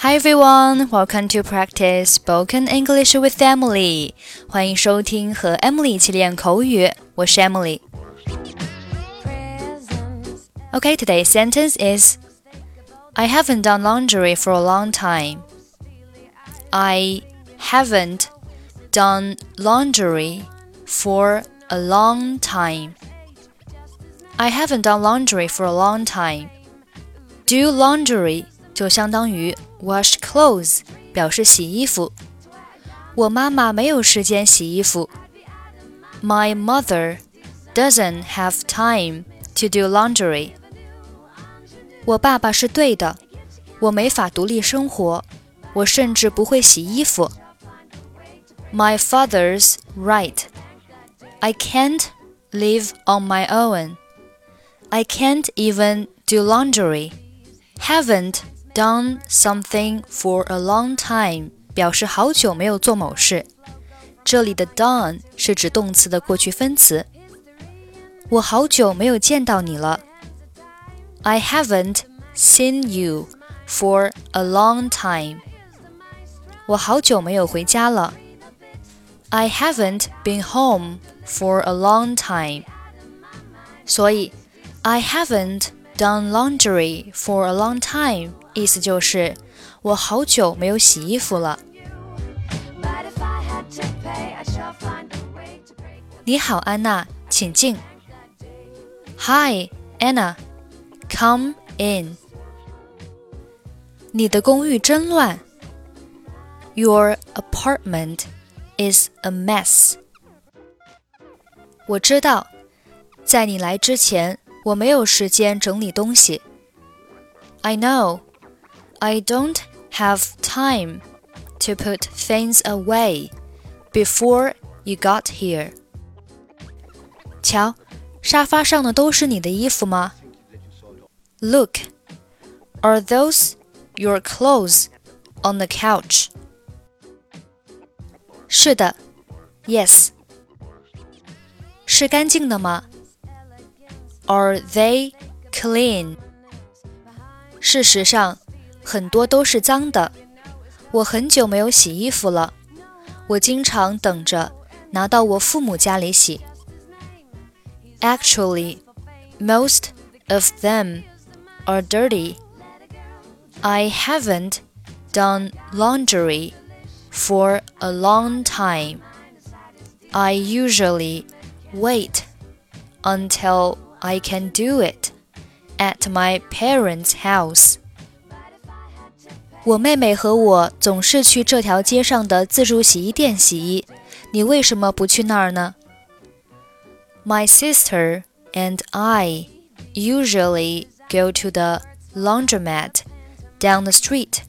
Hi everyone, welcome to practice spoken English with Emily. 欢迎收听和 Emily 一起练口语，我是 Emily。Okay, today's sentence is I haven't done laundry for a long time. I haven't done laundry for a long time. I haven't done laundry for a long time. Do laundry 就相当于 wash clothes，表示洗衣服。我妈妈没有时间洗衣服。My mother doesn't have time to do laundry. 我爸爸是对的，我没法独立生活，我甚至不会洗衣服。My father's right. I can't live on my own. I can't even do laundry. Haven't done something for a long time 表示好久没有做某事。这里的 done 是指动词的过去分词。我好久没有见到你了。I haven't seen you for a long time. 我好久没有回家了。I haven't been home for a long time. 所以，I haven't done laundry for a long time 意思就是我好久没有洗衣服了。你好，安娜，请进。Hi, Anna. Come in. 你的公寓真乱。Your apartment is a mess. 我知道，在你来之前，我没有时间整理东西。I know. I don't have time to put things away before you got here. 瞧，沙发上的都是你的衣服吗？Look, are those your clothes on the couch? 是的，Yes. 是干净的吗？Are they clean? 事实上， 很多都是脏的。我很久没有洗衣服了，我经常等着拿到我父母家里洗。Actually, most of them are dirty. I haven't done laundry for a long time. I usually wait until I can do it at my parents' house. 我妹妹和我总是去这条街上的自助洗衣店洗衣，你为什么不去那儿呢？My sister and I usually go to the laundromat down the street.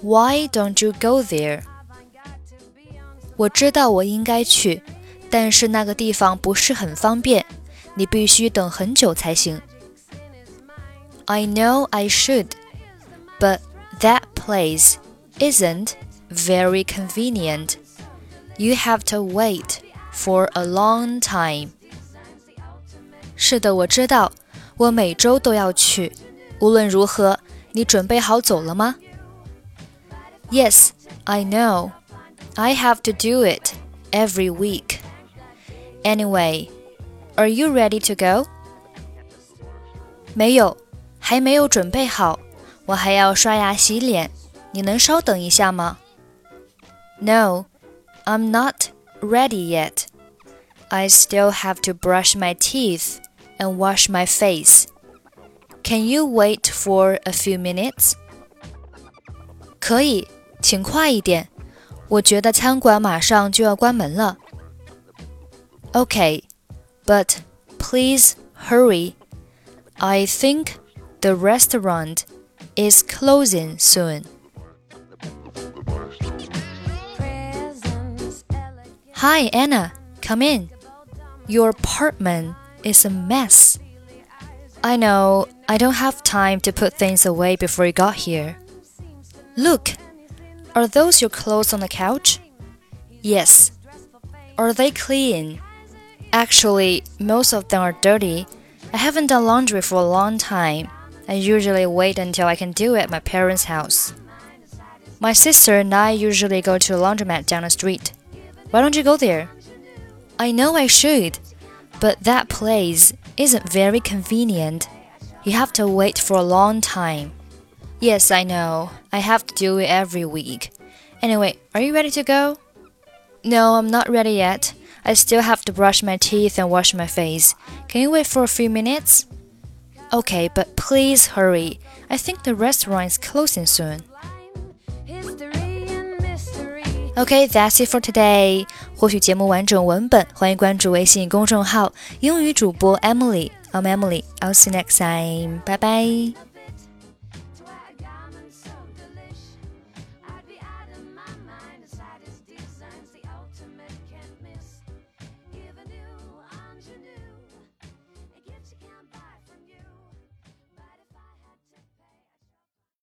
Why don't you go there? 我知道我应该去，但是那个地方不是很方便，你必须等很久才行。I know I should, but that place isn't very convenient. You have to wait for a long time. 是的，我知道，我每周都要去。无论如何，你准备好走了吗？Yes, I know. I have to do it every week. Anyway, are you ready to go? 没有，还没有准备好，我还要刷牙洗脸。 你能稍等一下吗？No, I'm not ready yet. I still have to brush my teeth and wash my face. Can you wait for a few minutes? 可以，请快一点。我觉得餐馆马上就要关门了。Okay, but please hurry. I think the restaurant is closing soon. Hi, Anna. Come in. Your apartment is a mess. I know I don't have time to put things away before you got here. Look, are those your clothes on the couch? Yes. Are they clean? Actually, most of them are dirty. I haven't done laundry for a long time. I usually wait until I can do it at my parents' house. My sister and I usually go to a laundromat down the street. Why don't you go there? I know I should, but that place isn't very convenient. You have to wait for a long time. Yes, I know. I have to do it every week. Anyway, are you ready to go? No, I'm not ready yet. I still have to brush my teeth and wash my face. Can you wait for a few minutes? Okay, but please hurry. I think the restaurant is closing soon. Okay, that's it for today. 获取节目完整文本，欢迎关注微信公众号“英语主播 Emily”。I'm Emily. I'll see you next time. Bye bye.